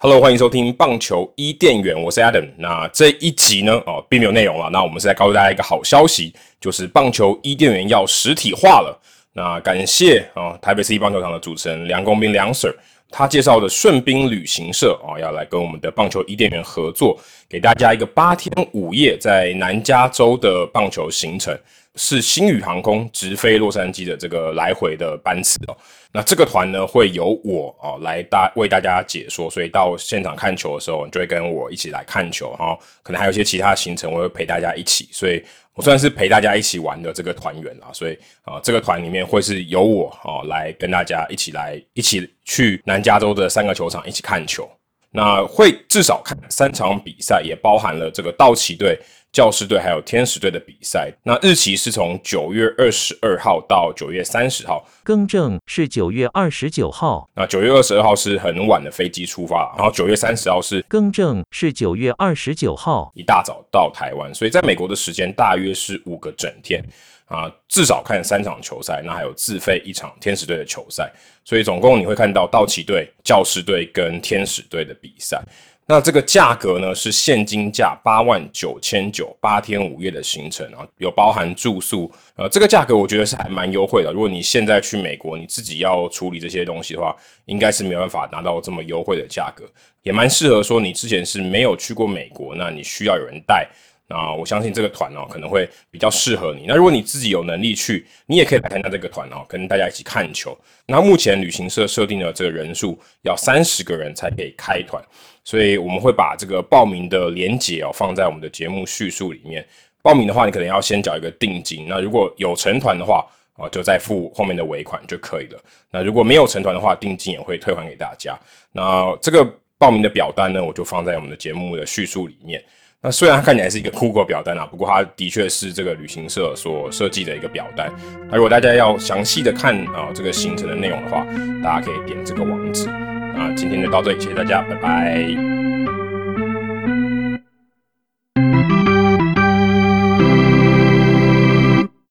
Hello，欢迎收听棒球伊甸园，我是 Adam。那这一集呢，哦，并没有内容了。那我们是在告诉大家一个好消息，就是棒球伊甸园要实体化了。那感谢啊、台北市一棒球场的主持人梁公斌梁 Sir，他介绍的顺兵旅行社啊、要来跟我们的棒球伊甸园合作，给大家一个八天五夜在南加州的棒球行程，是星宇航空直飞洛杉矶的这个来回的班次哦。那这个团呢，会由我哦来大为大家解说，所以到现场看球的时候，你就会跟我一起来看球，然后可能还有一些其他行程，我会陪大家一起，所以我算是陪大家一起玩的这个团员啦，所以啊、这个团里面会是由我哦来跟大家一起来一起去南加州的三个球场一起看球。那会至少看三场比赛，也包含了这个道奇队、教师队还有天使队的比赛。那日期是从九月二十二号到九月三十号。更正是九月二十九号，那九月二十二号是很晚的飞机出发，然后九月三十号是更正是九月二十九号。一大早到台湾，所以在美国的时间大约是五个整天啊，至少看三场球赛，那还有自费一场天使队的球赛，所以总共你会看到道奇队、教师队跟天使队的比赛。那这个价格呢是现金价八万九千九，八天五夜的行程啊，有包含住宿，呃，这个价格我觉得是还蛮优惠的。如果你现在去美国，你自己要处理这些东西的话，应该是没办法拿到这么优惠的价格，也蛮适合说你之前是没有去过美国，那你需要有人带。那我相信这个团哦可能会比较适合你。那如果你自己有能力去，你也可以来参加这个团哦，跟大家一起看球。那目前旅行社设定的这个人数要三十个人才可以开团，所以我们会把这个报名的连结哦放在我们的节目叙述里面。报名的话，你可能要先缴一个定金。那如果有成团的话，哦，就再付后面的尾款就可以了。那如果没有成团的话，定金也会退还给大家。那这个报名的表单呢，我就放在我们的节目的叙述里面。那虽然它看起来是一个 Google 表单啊，不过它的确是这个旅行社所设计的一个表单。那如果大家要详细的看啊、这个行程的内容的话，大家可以点这个网址。那今天就到这里，谢谢大家，拜拜。